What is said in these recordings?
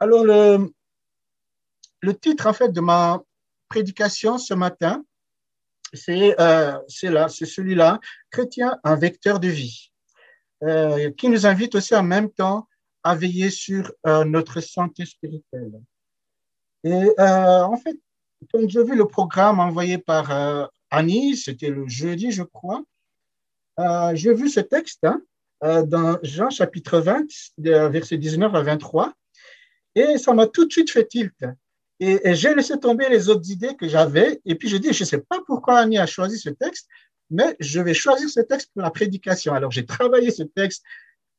Alors, le, le titre, en fait, de ma prédication ce matin, c'est euh, là, c'est celui-là, Chrétien, un vecteur de vie, euh, qui nous invite aussi en même temps à veiller sur euh, notre santé spirituelle. Et euh, en fait, quand j'ai vu le programme envoyé par euh, Annie, c'était le jeudi, je crois, euh, j'ai vu ce texte hein, dans Jean chapitre 20, versets 19 à 23, et ça m'a tout de suite fait tilt. Et, et j'ai laissé tomber les autres idées que j'avais, et puis je dis, je ne sais pas pourquoi Annie a choisi ce texte, mais je vais choisir ce texte pour la prédication. Alors j'ai travaillé ce texte,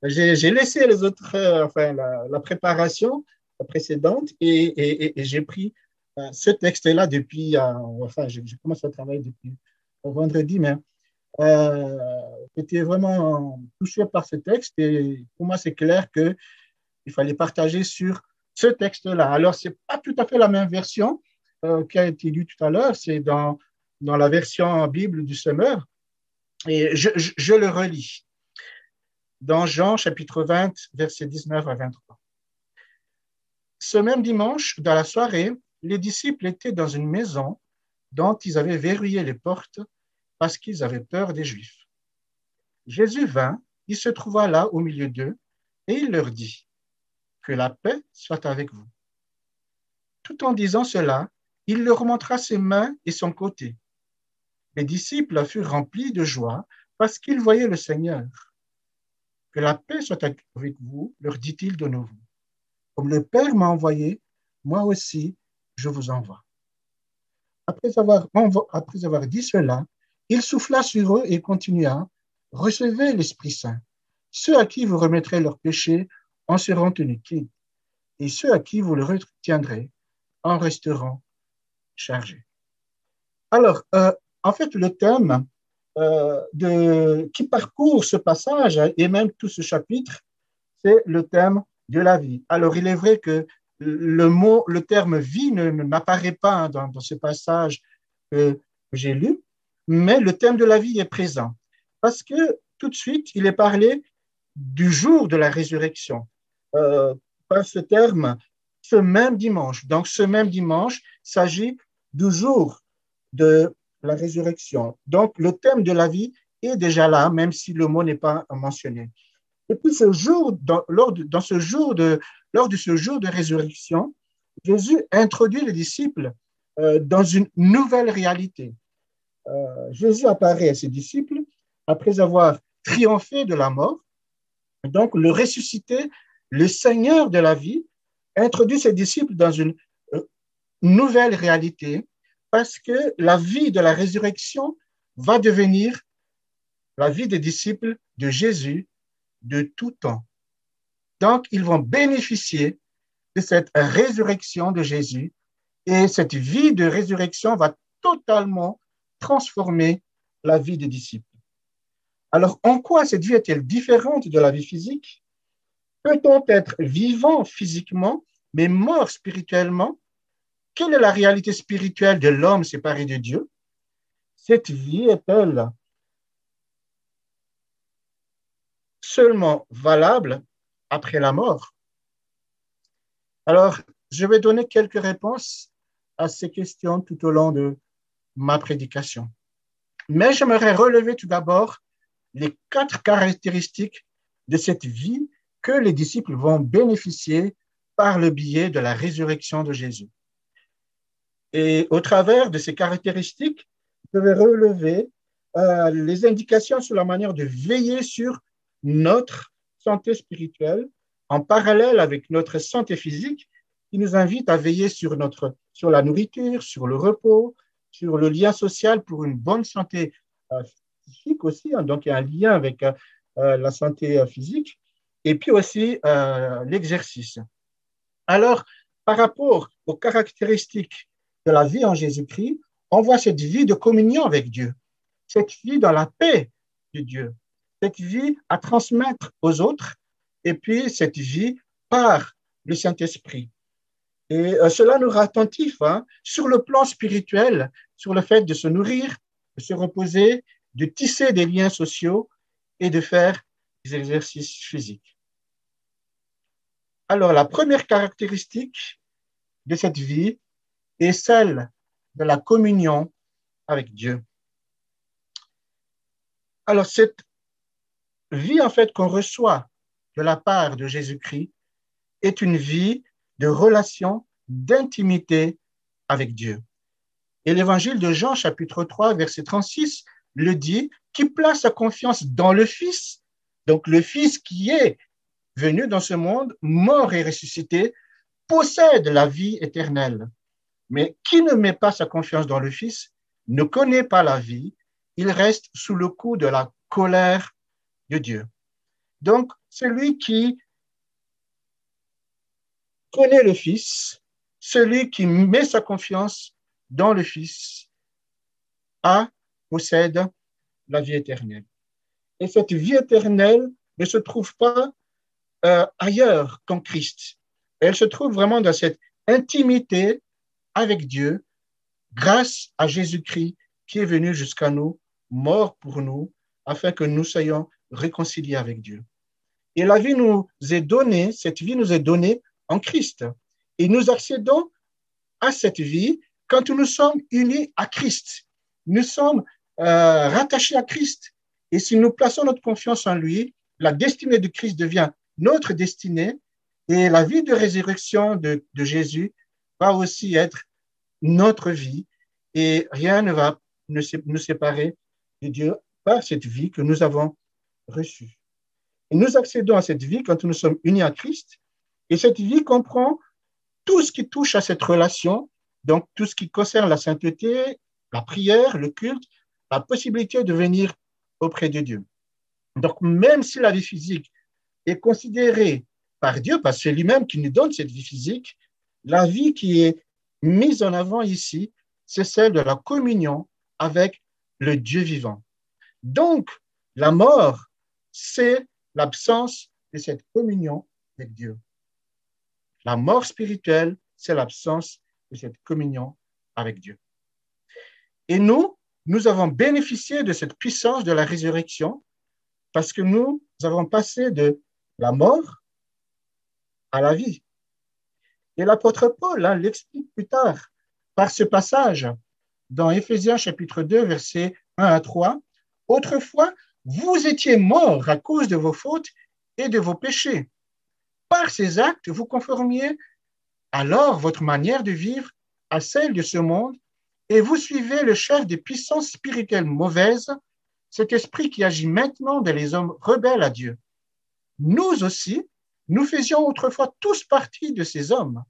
j'ai laissé les autres, euh, enfin la, préparation précédente, et, et, j'ai pris euh, ce texte-là depuis, euh, enfin j'ai commencé à travailler depuis vendredi, mais j'étais vraiment touché par ce texte et pour moi, c'est clair qu'il fallait partager sur ce texte-là. Alors, ce n'est pas tout à fait la même version euh, qui a été lue tout à l'heure, c'est dans, dans la version Bible du Semeur. Et je, je, je, le relis dans Jean chapitre 20, versets 19 à 23. Ce même dimanche, dans la soirée, les disciples étaient dans une maison dont ils avaient verrouillé les portes parce qu'ils avaient peur des Juifs. Jésus vint, il se trouva là au milieu d'eux, et il leur dit, Que la paix soit avec vous. Tout en disant cela, il leur montra ses mains et son côté. Les disciples furent remplis de joie parce qu'ils voyaient le Seigneur. Que la paix soit avec vous, leur dit-il de nouveau. Comme le Père m'a envoyé, moi aussi, je vous envoie. Après avoir, dit cela, il souffla sur eux et continua, Recevez l'Esprit Saint. Ceux à qui vous remettrez leurs péchés en seront tenus quittes, et ceux à qui vous le retiendrez en resteront chargés. Alors, euh, en fait, le thème euh, qui parcourt ce passage et même tout ce chapitre, c'est le thème de la vie. Alors, il est vrai que le mot, le terme vie n'apparaît pas dans, dans, ce passage que j'ai lu, mais le thème de la vie est présent. Parce que tout de suite, il est parlé du jour de la résurrection. Euh, par ce terme, ce même dimanche. Donc, ce même dimanche s'agit du jour de la résurrection. Donc, le thème de la vie est déjà là, même si le mot n'est pas mentionné. Et puis, ce jour, lors de, dans ce jour de, lors de ce jour de résurrection, Jésus introduit les disciples euh, dans une nouvelle réalité. Euh, Jésus apparaît à ses disciples après avoir triomphé de la mort. Donc, le ressuscité, le Seigneur de la vie, introduit ses disciples dans une euh, nouvelle réalité parce que la vie de la résurrection va devenir la vie des disciples de Jésus de tout temps. Donc, ils vont bénéficier de cette résurrection de Jésus et cette vie de résurrection va totalement transformer la vie des disciples. Alors, en quoi cette vie est-elle différente de la vie physique? Peut-on être vivant physiquement, mais mort spirituellement? Quelle est la réalité spirituelle de l'homme séparé de Dieu? Cette vie est-elle seulement valable après la mort? Alors, je vais donner quelques réponses à ces questions tout au long de ma prédication. Mais j'aimerais relever tout d'abord les quatre caractéristiques de cette vie que les disciples vont bénéficier par le biais de la résurrection de Jésus. Et au travers de ces caractéristiques, je vais relever euh, les indications sur la manière de veiller sur notre santé spirituelle en parallèle avec notre santé physique qui nous invite à veiller sur, notre, sur la nourriture, sur le repos, sur le lien social pour une bonne santé euh, physique aussi. Hein, donc, il y a un lien avec euh, la santé physique. Et puis aussi euh, l'exercice. Alors, par rapport aux caractéristiques de la vie en Jésus-Christ, on voit cette vie de communion avec Dieu, cette vie dans la paix de Dieu, cette vie à transmettre aux autres, et puis cette vie par le Saint-Esprit. Et euh, cela nous rend attentifs hein, sur le plan spirituel, sur le fait de se nourrir, de se reposer, de tisser des liens sociaux et de faire des exercices physiques. Alors, la première caractéristique de cette vie est celle de la communion avec Dieu. Alors, cette vie, en fait, qu'on reçoit de la part de Jésus-Christ est une vie de relation, d'intimité avec Dieu. Et l'évangile de Jean, chapitre 3, verset 36, le dit, qui place sa confiance dans le Fils, donc le Fils qui est venu dans ce monde, mort et ressuscité, possède la vie éternelle. Mais qui ne met pas sa confiance dans le Fils ne connaît pas la vie, il reste sous le coup de la colère de Dieu. Donc, celui qui connaît le Fils, celui qui met sa confiance dans le Fils, a, possède la vie éternelle. Et cette vie éternelle ne se trouve pas euh, ailleurs qu'en Christ. Elle se trouve vraiment dans cette intimité avec Dieu grâce à Jésus-Christ qui est venu jusqu'à nous, mort pour nous, afin que nous soyons réconciliés avec Dieu. Et la vie nous est donnée, cette vie nous est donnée en Christ. Et nous accédons à cette vie quand nous sommes unis à Christ. Nous sommes euh, rattachés à Christ. Et si nous plaçons notre confiance en lui, la destinée de Christ devient notre destinée et la vie de résurrection de, Jésus va aussi être notre vie et rien ne va nous séparer de Dieu par cette vie que nous avons reçue. Et nous accédons à cette vie quand nous sommes unis à Christ et cette vie comprend tout ce qui touche à cette relation, donc tout ce qui concerne la sainteté, la prière, le culte, la possibilité de venir auprès de Dieu. Donc, même si la vie physique est considérée par Dieu, parce que c'est lui-même qui nous donne cette vie physique, la vie qui est mise en avant ici, c'est celle de la communion avec le Dieu vivant. Donc, la mort, c'est l'absence de cette communion avec Dieu. La mort spirituelle, c'est l'absence de cette communion avec Dieu. Et nous, nous avons bénéficié de cette puissance de la résurrection parce que nous avons passé de la mort à la vie. Et l'apôtre Paul hein, l'explique plus tard par ce passage dans Éphésiens chapitre 2, versets 1 à 3. Autrefois, vous étiez morts à cause de vos fautes et de vos péchés. Par ces actes, vous conformiez alors votre manière de vivre à celle de ce monde et vous suivez le chef des puissances spirituelles mauvaises, cet esprit qui agit maintenant dans les hommes rebelles à Dieu. Nous aussi, nous faisions autrefois tous partie de ces hommes.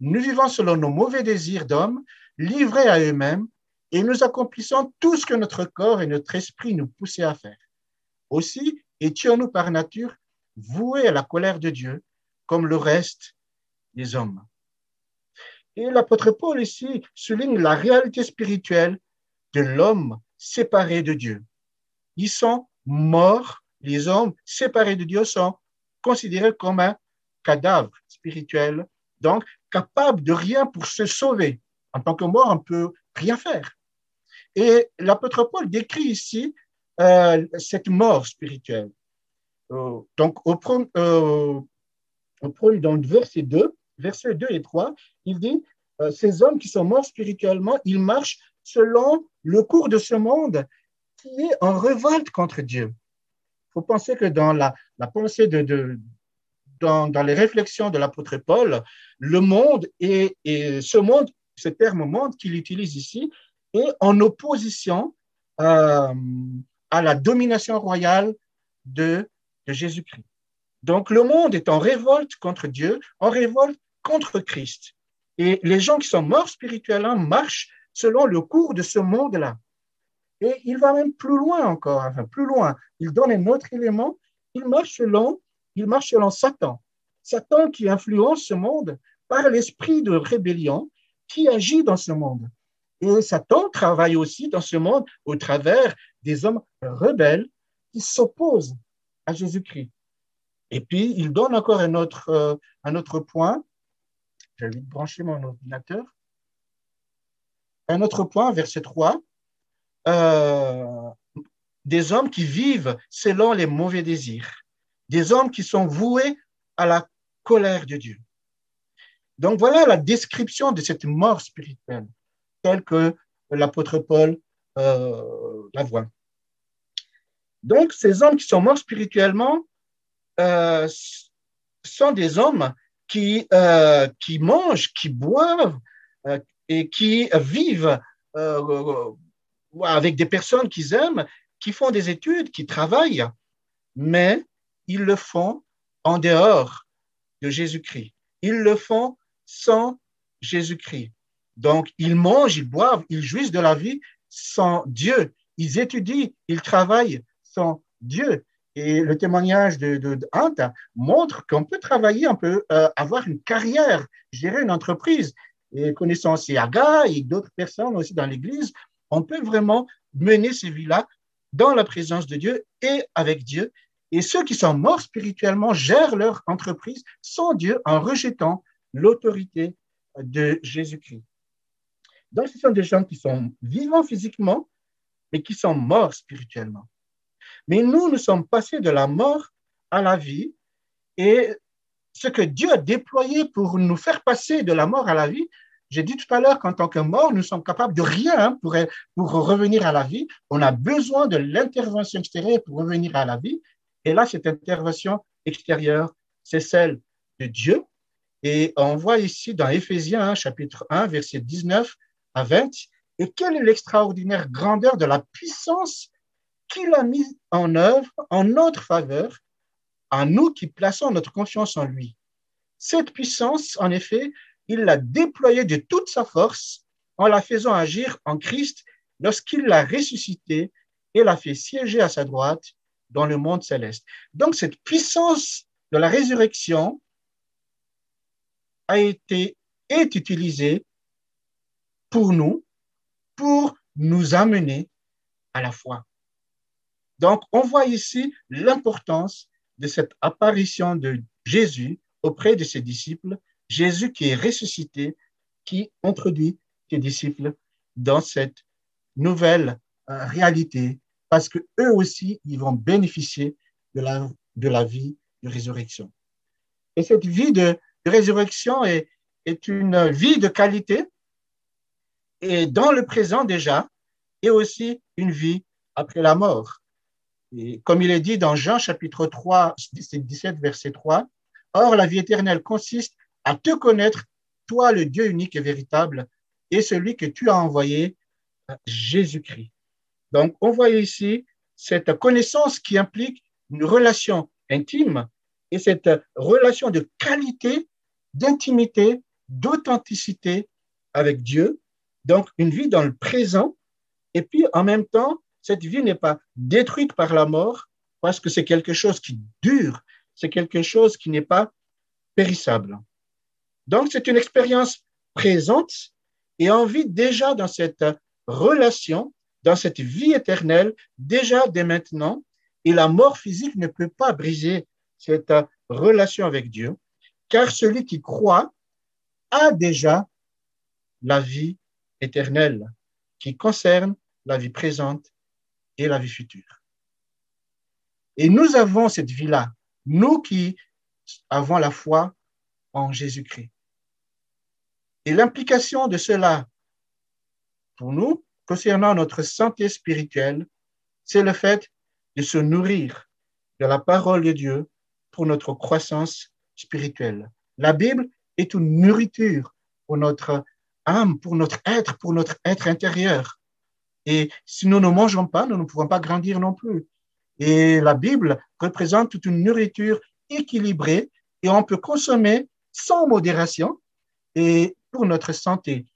Nous vivons selon nos mauvais désirs d'hommes, livrés à eux-mêmes, et nous accomplissons tout ce que notre corps et notre esprit nous poussaient à faire. Aussi étions-nous par nature voués à la colère de Dieu, comme le reste des hommes. Et l'apôtre Paul ici souligne la réalité spirituelle de l'homme séparé de Dieu. Ils sont morts, les hommes séparés de Dieu sont considérés comme un cadavre spirituel, donc capable de rien pour se sauver. En tant que mort, on peut rien faire. Et l'apôtre Paul décrit ici euh, cette mort spirituelle. Euh, donc, au, euh, au, dans le verset 2, versets 2 et 3, il dit, ces hommes qui sont morts spirituellement, ils marchent selon le cours de ce monde qui est en révolte contre Dieu. Faut penser que dans la, pensée de, dans, les réflexions de l'apôtre Paul, le monde et, ce monde, ce terme monde qu'il utilise ici, est en opposition euh, à la domination royale de Jésus-Christ. Donc le monde est en révolte contre Dieu, en révolte contre Christ. Et les gens qui sont morts spirituellement marchent selon le cours de ce monde-là. Et il va même plus loin encore, enfin plus loin. Il donne un autre élément. Il marche selon, il marche selon Satan. Satan qui influence ce monde par l'esprit de rébellion qui agit dans ce monde. Et Satan travaille aussi dans ce monde au travers des hommes rebelles qui s'opposent à Jésus-Christ. Et puis, il donne encore un autre, euh, un autre point je vais brancher mon ordinateur. Un autre point, verset 3. Euh, des hommes qui vivent selon les mauvais désirs. Des hommes qui sont voués à la colère de Dieu. Donc voilà la description de cette mort spirituelle, telle que l'apôtre Paul euh, la voit. Donc ces hommes qui sont morts spirituellement euh, sont des hommes qui, qui mangent, qui boivent et qui vivent avec des personnes qu'ils aiment, qui font des études, qui travaillent, mais ils le font en dehors de Jésus-Christ. Ils le font sans Jésus-Christ. Donc, ils mangent, ils boivent, ils jouissent de la vie sans Dieu. Ils étudient, ils travaillent sans Dieu. Et le témoignage de, de, montre qu'on peut travailler, on peut euh, avoir une carrière, gérer une entreprise. Et connaissant Siaga et d'autres personnes aussi dans l'Église, on peut vraiment mener ces vies-là dans la présence de Dieu et avec Dieu. Et ceux qui sont morts spirituellement gèrent leur entreprise sans Dieu en rejetant l'autorité de Jésus-Christ. Donc, ce sont des gens qui sont vivants physiquement, mais qui sont morts spirituellement. Mais nous, nous sommes passés de la mort à la vie. Et ce que Dieu a déployé pour nous faire passer de la mort à la vie, j'ai dit tout à l'heure qu'en tant que mort, nous sommes capables de rien pour, pour revenir à la vie. On a besoin de l'intervention extérieure pour revenir à la vie. Et là, cette intervention extérieure, c'est celle de Dieu et on voit ici dans Éphésiens chapitre 1, verset 19 à 20, et quelle est l'extraordinaire grandeur de la puissance qu'il a mise en œuvre en notre faveur, à nous qui plaçons notre confiance en lui. Cette puissance, en effet, il l'a déployée de toute sa force en la faisant agir en Christ lorsqu'il l'a ressuscité et l'a fait siéger à sa droite dans le monde céleste. Donc cette puissance de la résurrection a été, est utilisé pour nous, pour nous amener à la foi. Donc, on voit ici l'importance de cette apparition de Jésus auprès de ses disciples, Jésus qui est ressuscité, qui introduit ses disciples dans cette nouvelle euh, réalité, parce que eux aussi, ils vont bénéficier de la, de la vie de résurrection. Et cette vie de résurrection est, est une vie de qualité et dans le présent déjà, et aussi une vie après la mort. Et comme il est dit dans Jean chapitre 3, 17, verset 3, Or la vie éternelle consiste à te connaître, toi le Dieu unique et véritable, et celui que tu as envoyé, Jésus-Christ. Donc on voit ici cette connaissance qui implique une relation intime et cette relation de qualité d'intimité, d'authenticité avec Dieu, donc une vie dans le présent, et puis en même temps, cette vie n'est pas détruite par la mort parce que c'est quelque chose qui dure, c'est quelque chose qui n'est pas périssable. Donc c'est une expérience présente et on vit déjà dans cette relation, dans cette vie éternelle, déjà dès maintenant, et la mort physique ne peut pas briser cette relation avec Dieu car celui qui croit a déjà la vie éternelle qui concerne la vie présente et la vie future. Et nous avons cette vie-là, nous qui avons la foi en Jésus-Christ. Et l'implication de cela pour nous, concernant notre santé spirituelle, c'est le fait de se nourrir de la parole de Dieu pour notre croissance spirituelle. La Bible est une nourriture pour notre âme, pour notre être, pour notre être intérieur. Et si nous ne mangeons pas, nous ne pouvons pas grandir non plus. Et la Bible représente toute une nourriture équilibrée et on peut consommer sans modération et pour notre santé.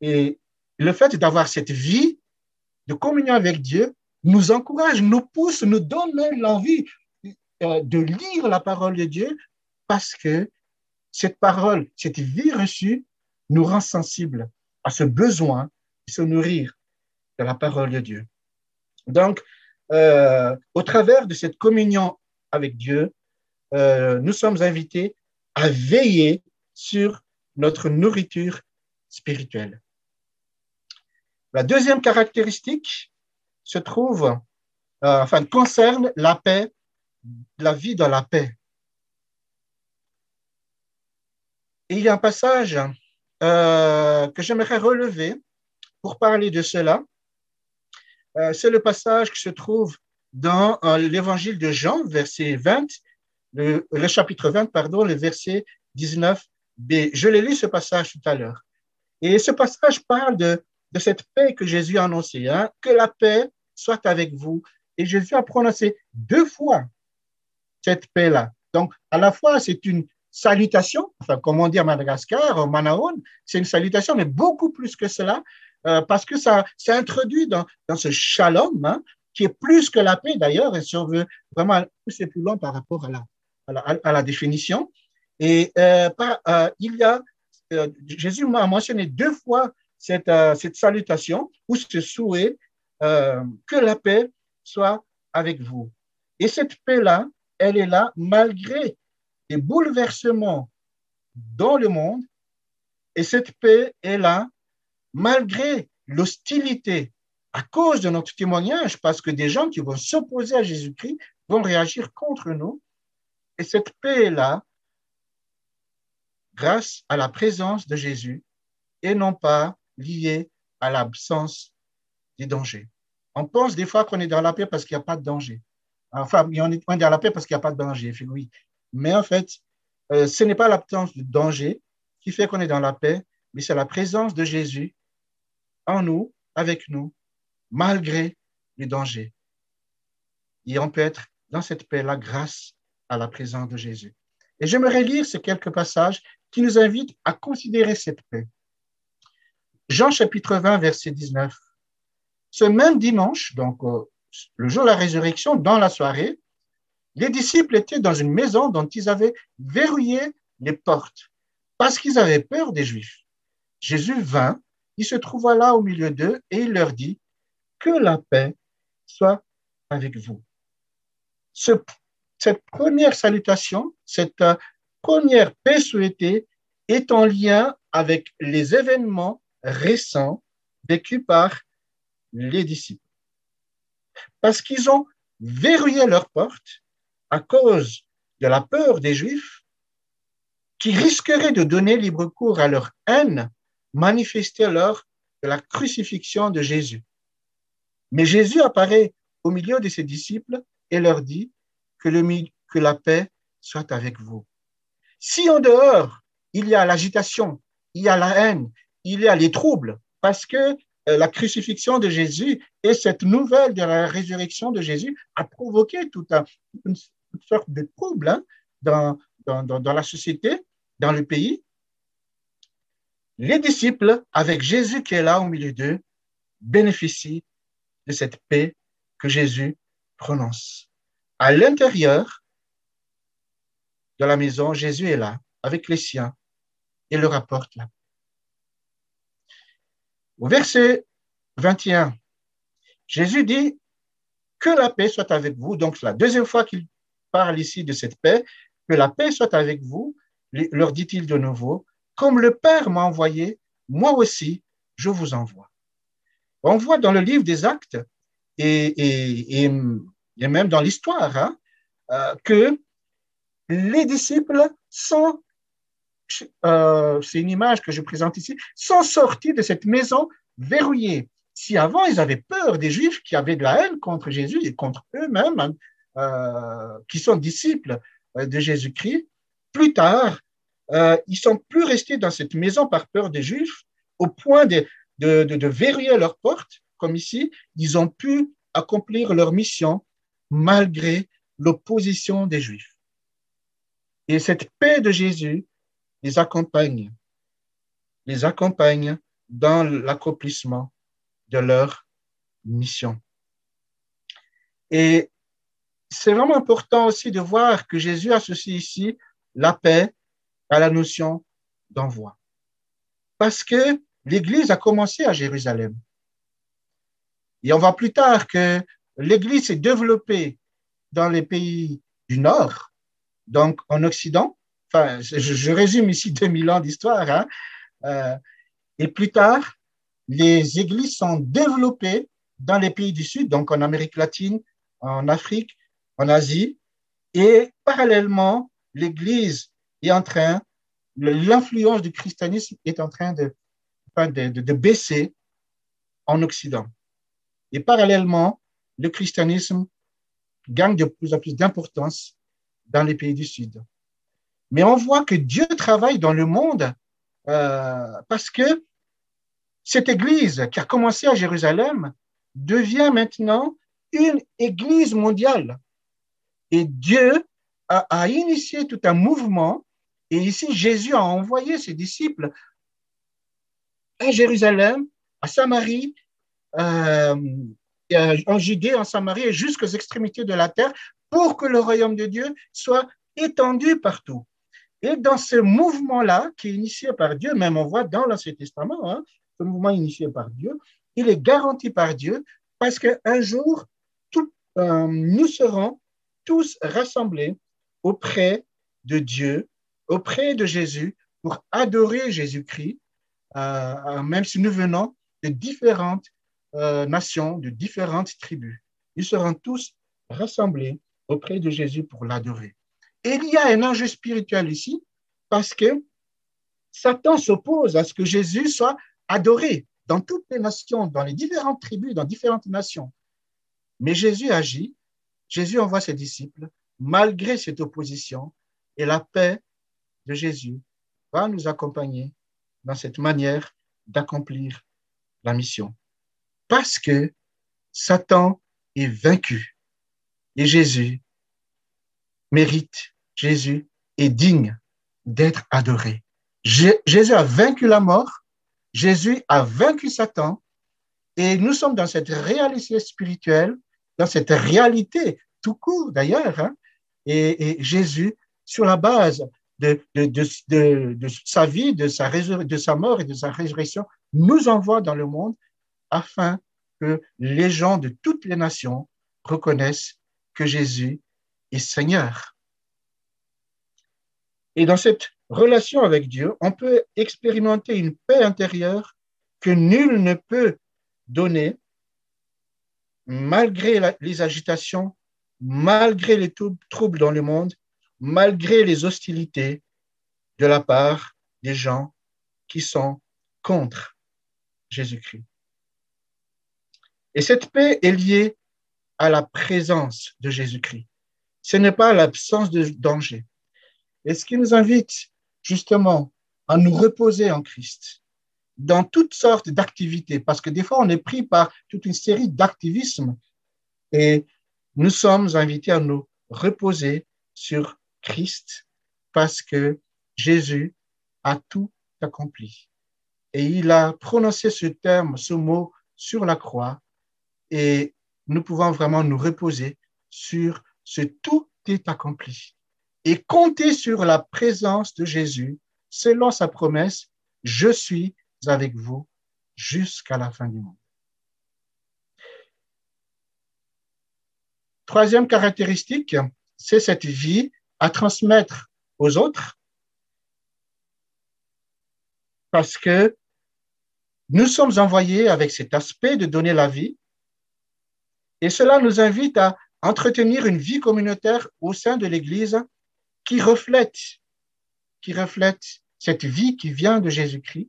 Et le fait d'avoir cette vie de communion avec Dieu nous encourage, nous pousse, nous donne l'envie euh, de lire la parole de Dieu parce que cette parole, cette vie reçue nous rend sensibles à ce besoin de se nourrir de la parole de Dieu. Donc, euh, au travers de cette communion avec Dieu, euh, nous sommes invités à veiller sur notre nourriture spirituelle. La deuxième caractéristique se trouve, euh, enfin, concerne la paix, la vie dans la paix. Il y a un passage euh, que j'aimerais relever pour parler de cela. Euh, c'est le passage qui se trouve dans l'évangile de Jean, verset 20, le, chapitre 20, pardon, le verset 19b. Je l'ai lu ce passage tout à l'heure. Et ce passage parle de, de cette paix que Jésus a annoncée, hein, que la paix soit avec vous. Et Jésus a prononcé deux fois cette paix-là. Donc, à la fois, c'est une salutation, enfin, comme on dit à Madagascar, Manaon, c'est une salutation, mais beaucoup plus que cela, euh, parce que ça s'introduit dans, dans ce shalom, hein, qui est plus que la paix d'ailleurs, et si on veut vraiment pousser plus loin par rapport à la, à la, définition. Et euh, euh, il y a, euh, Jésus m'a mentionné deux fois cette, cette salutation ou ce souhait que la paix soit avec vous. Et cette paix-là, elle est là malgré les bouleversements dans le monde. Et cette paix est là malgré l'hostilité à cause de notre témoignage, parce que des gens qui vont s'opposer à Jésus-Christ vont réagir contre nous. Et cette paix est là grâce à la présence de Jésus et non pas liée à l'absence des dangers. On pense des fois qu'on est dans la paix parce qu'il n'y a pas de danger. Enfin, on est dans la paix parce qu'il n'y a pas de danger, oui. Mais en fait, euh, ce n'est pas l'absence de danger qui fait qu'on est dans la paix, mais c'est la présence de Jésus en nous, avec nous, malgré les dangers. Et on peut être dans cette paix-là grâce à la présence de Jésus. Et j'aimerais lire ces quelques passages qui nous invitent à considérer cette paix. Jean chapitre 20, verset 19. Ce même dimanche, donc euh, le jour de la résurrection, dans la soirée, les disciples étaient dans une maison dont ils avaient verrouillé les portes parce qu'ils avaient peur des Juifs. Jésus vint, il se trouva là au milieu d'eux et il leur dit, que la paix soit avec vous. Ce, cette première salutation, cette euh, première paix souhaitée est en lien avec les événements récents vécus par les disciples. Parce qu'ils ont verrouillé leurs portes à cause de la peur des Juifs qui risqueraient de donner libre cours à leur haine manifestée lors de la crucifixion de Jésus. Mais Jésus apparaît au milieu de ses disciples et leur dit que, le, que la paix soit avec vous. Si en dehors, il y a l'agitation, il y a la haine, il y a les troubles, parce que euh, la crucifixion de Jésus et cette nouvelle de la résurrection de Jésus a provoqué toute une, sorte de trouble hein, dans, dans, dans la société, dans le pays. Les disciples, avec Jésus qui est là au milieu d'eux, bénéficient de cette paix que Jésus prononce. À l'intérieur de la maison, Jésus est là avec les siens et leur apporte la paix. Au verset 21, Jésus dit que la paix soit avec vous. Donc, la deuxième fois qu'il parle ici de cette paix, que la paix soit avec vous, leur dit-il de nouveau, comme le Père m'a envoyé, moi aussi, je vous envoie. On voit dans le livre des Actes et, même dans l'histoire hein, euh, que les disciples sont, euh, c'est une image que je présente ici, sont sortis de cette maison verrouillée. Si avant ils avaient peur des Juifs qui avaient de la haine contre Jésus et contre eux-mêmes, hein, euh, qui sont disciples de Jésus-Christ, plus tard, ils sont plus restés dans cette maison par peur des Juifs au point de, de verrouiller leurs portes, comme ici, ils ont pu accomplir leur mission malgré l'opposition des Juifs. Et cette paix de Jésus les accompagne, les accompagne dans l'accomplissement de leur mission. Et c'est vraiment important aussi de voir que Jésus associe ici la paix à la notion d'envoi. Parce que l'Église a commencé à Jérusalem. Et on voit plus tard que l'Église s'est développée dans les pays du Nord, donc en Occident. Enfin, je, résume ici 2000 ans d'histoire. Hein. Euh, et plus tard, les églises sont développées dans les pays du Sud, donc en Amérique latine, en Afrique, en Asie. Et parallèlement, l'Église est en train l'influence du christianisme est en train de, baisser en Occident. Et parallèlement, le christianisme gagne de plus en plus d'importance dans les pays du Sud. Mais on voit que Dieu travaille dans le monde euh, parce que cette église qui a commencé à Jérusalem devient maintenant une église mondiale. Et Dieu a, initié tout un mouvement. Et ici, Jésus a envoyé ses disciples à Jérusalem, à Samarie, euh, en Judée, en Samarie jusqu'aux extrémités de la terre pour que le royaume de Dieu soit étendu partout. Et dans ce mouvement-là, qui est initié par Dieu, même on voit dans l'Ancien Testament, hein, ce mouvement initié par Dieu, il est garanti par Dieu parce qu'un jour, euh, nous serons tous rassemblés auprès de Dieu, auprès de Jésus, pour adorer Jésus-Christ, euh, même si nous venons de différentes euh, nations, de différentes tribus. Ils seront tous rassemblés auprès de Jésus pour l'adorer. Et il y a un enjeu spirituel ici parce que Satan s'oppose à ce que Jésus soit adoré dans toutes les nations, dans les différentes tribus, dans différentes nations. Mais Jésus agit, Jésus envoie ses disciples malgré cette opposition et la paix de Jésus va nous accompagner dans cette manière d'accomplir la mission. Parce que Satan est vaincu et Jésus mérite, Jésus est digne d'être adoré. Jésus a vaincu la mort, Jésus a vaincu Satan et nous sommes dans cette réalité spirituelle, dans cette réalité tout court d'ailleurs. Hein, et, Jésus, sur la base de, sa vie, de sa mort et de sa résurrection, nous envoie dans le monde afin que les gens de toutes les nations reconnaissent que Jésus est Seigneur. Et dans cette relation avec Dieu, on peut expérimenter une paix intérieure que nul ne peut donner malgré les agitations, malgré les troubles dans le monde, malgré les hostilités de la part des gens qui sont contre Jésus-Christ. Et cette paix est liée à la présence de Jésus-Christ. Ce n'est pas l'absence de danger. Et ce qui nous invite justement à nous reposer en Christ dans toutes sortes d'activités, parce que des fois on est pris par toute une série d'activismes et nous sommes invités à nous reposer sur Christ parce que Jésus a tout accompli. Et il a prononcé ce terme, ce mot sur la croix et nous pouvons vraiment nous reposer sur ce tout est accompli et compter sur la présence de Jésus selon sa promesse, je suis avec vous jusqu'à la fin du monde. Troisième caractéristique, c'est cette vie à transmettre aux autres parce que nous sommes envoyés avec cet aspect de donner la vie et cela nous invite à entretenir une vie communautaire au sein de l'Église qui reflète, qui reflète cette vie qui vient de Jésus-Christ.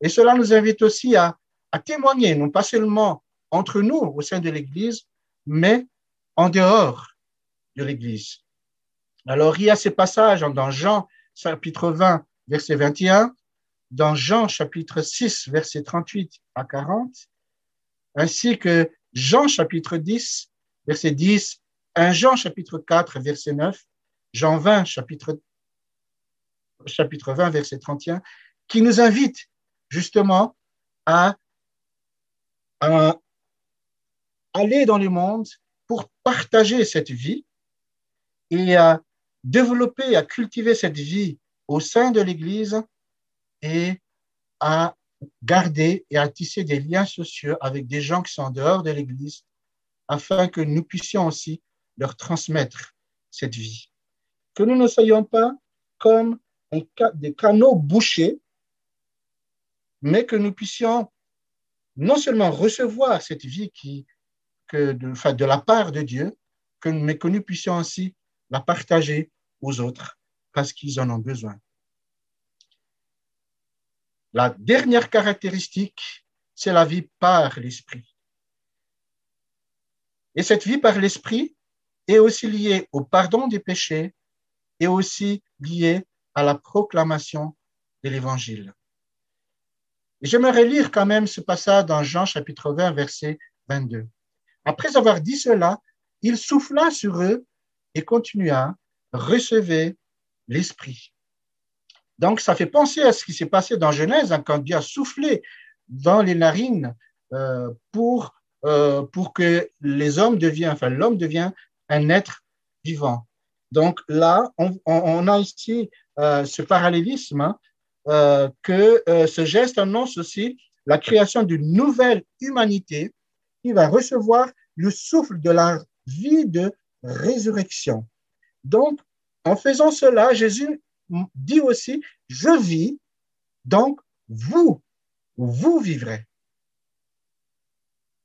Et cela nous invite aussi à, à témoigner, non pas seulement entre nous au sein de l'Église, mais en dehors de l'Église. Alors, il y a ces passages dans Jean chapitre 20, verset 21, dans Jean chapitre 6, verset 38 à 40, ainsi que Jean chapitre 10, verset 10, 1 Jean chapitre 4, verset 9, Jean 20, chapitre, chapitre 20, verset 31, qui nous invite justement à, à aller dans le monde pour partager cette vie et à développer, à cultiver cette vie au sein de l'Église et à garder et à tisser des liens sociaux avec des gens qui sont en dehors de l'Église afin que nous puissions aussi leur transmettre cette vie. Que nous ne soyons pas comme des canaux bouchés, mais que nous puissions non seulement recevoir cette vie qui, que de, de la part de Dieu, que, mais que nous puissions aussi la partager aux autres parce qu'ils en ont besoin. La dernière caractéristique, c'est la vie par l'esprit. Et cette vie par l'esprit est aussi liée au pardon des péchés et aussi liée à la proclamation de l'évangile. J'aimerais lire quand même ce passage dans Jean chapitre 20, verset 22. Après avoir dit cela, il souffla sur eux et continua, recevez l'Esprit. Donc, ça fait penser à ce qui s'est passé dans Genèse, hein, quand Dieu a soufflé dans les narines euh, pour, euh, pour que les hommes enfin, l'homme devient un être vivant. Donc là, on, a ici euh, ce parallélisme hein, que ce geste annonce aussi la création d'une nouvelle humanité qui va recevoir le souffle de la vie de résurrection. Donc, en faisant cela, Jésus dit aussi, je vis, donc vous, vous vivrez.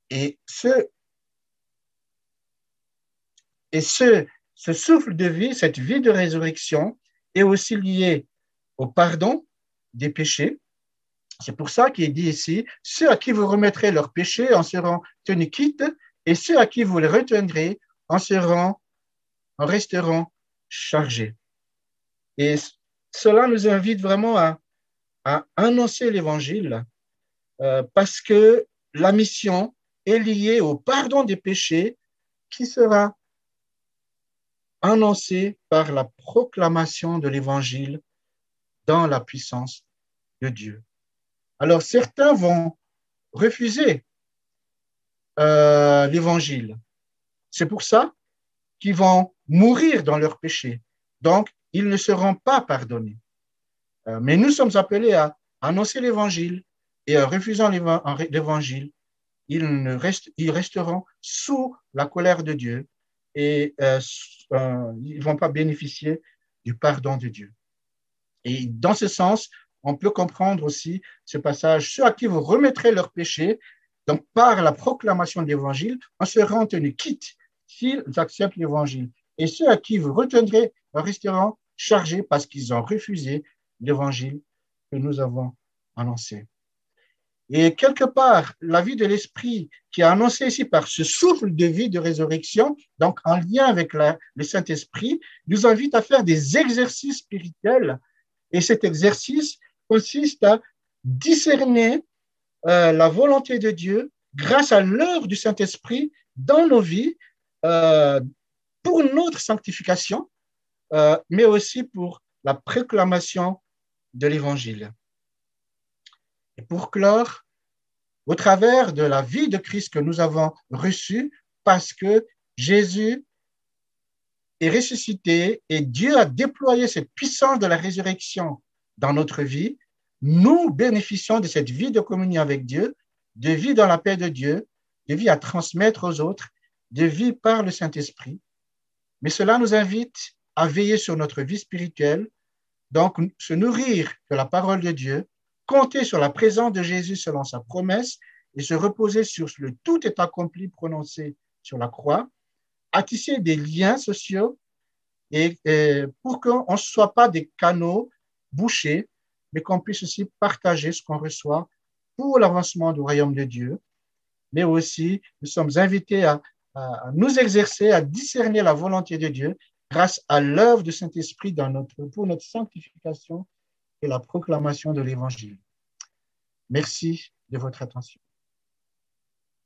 Et ce, et ce, souffle de vie, cette vie de résurrection est aussi lié au pardon des péchés. C'est pour ça qu'il est dit ici, ceux à qui vous remettrez leurs péchés en seront tenus quittes, et ceux à qui vous les retiendrez en seront, en resteront chargés. Et cela nous invite vraiment à, annoncer l'évangile euh, parce que la mission est liée au pardon des péchés qui sera annoncé par la proclamation de l'évangile dans la puissance de Dieu. Alors certains vont refuser euh, l'évangile. C'est pour ça qu'ils vont mourir dans leur péché. Donc, ils ne seront pas pardonnés. Euh, mais nous sommes appelés à annoncer l'évangile et en refusant l'évangile, ils, resteront sous la colère de Dieu et euh, euh, ils ne vont pas bénéficier du pardon de Dieu. Et dans ce sens, on peut comprendre aussi ce passage, ceux à qui vous remettrez leurs péchés, donc par la proclamation de l'évangile, en seront tenus quittes s'ils acceptent l'évangile. Et ceux à qui vous retiendrez resteront chargés parce qu'ils ont refusé l'évangile que nous avons annoncé. Et quelque part, la vie de l'Esprit qui est annoncée ici par ce souffle de vie de résurrection, donc en lien avec le Saint-Esprit, nous invite à faire des exercices spirituels. Et cet exercice consiste à discerner euh, la volonté de Dieu grâce à l'œuvre du Saint-Esprit dans nos vies euh, pour notre sanctification, euh, mais aussi pour la proclamation de l'Évangile. Et pour clore, au travers de la vie de Christ que nous avons reçue, parce que Jésus est ressuscité et Dieu a déployé cette puissance de la résurrection dans notre vie, nous bénéficions de cette vie de communion avec Dieu, de vie dans la paix de Dieu, de vie à transmettre aux autres, de vie par le Saint-Esprit. Mais cela nous invite à veiller sur notre vie spirituelle, donc se nourrir de la parole de Dieu, compter sur la présence de Jésus selon sa promesse et se reposer sur le tout est accompli prononcé sur la croix, à des liens sociaux et, pour qu'on ne soit pas des canaux bouchés, mais qu'on puisse aussi partager ce qu'on reçoit pour l'avancement du royaume de Dieu. Mais aussi, nous sommes invités à nous exercer, à discerner la volonté de Dieu grâce à l'œuvre du Saint-Esprit dans notre, pour notre sanctification et la proclamation de l'Évangile. Merci de votre attention.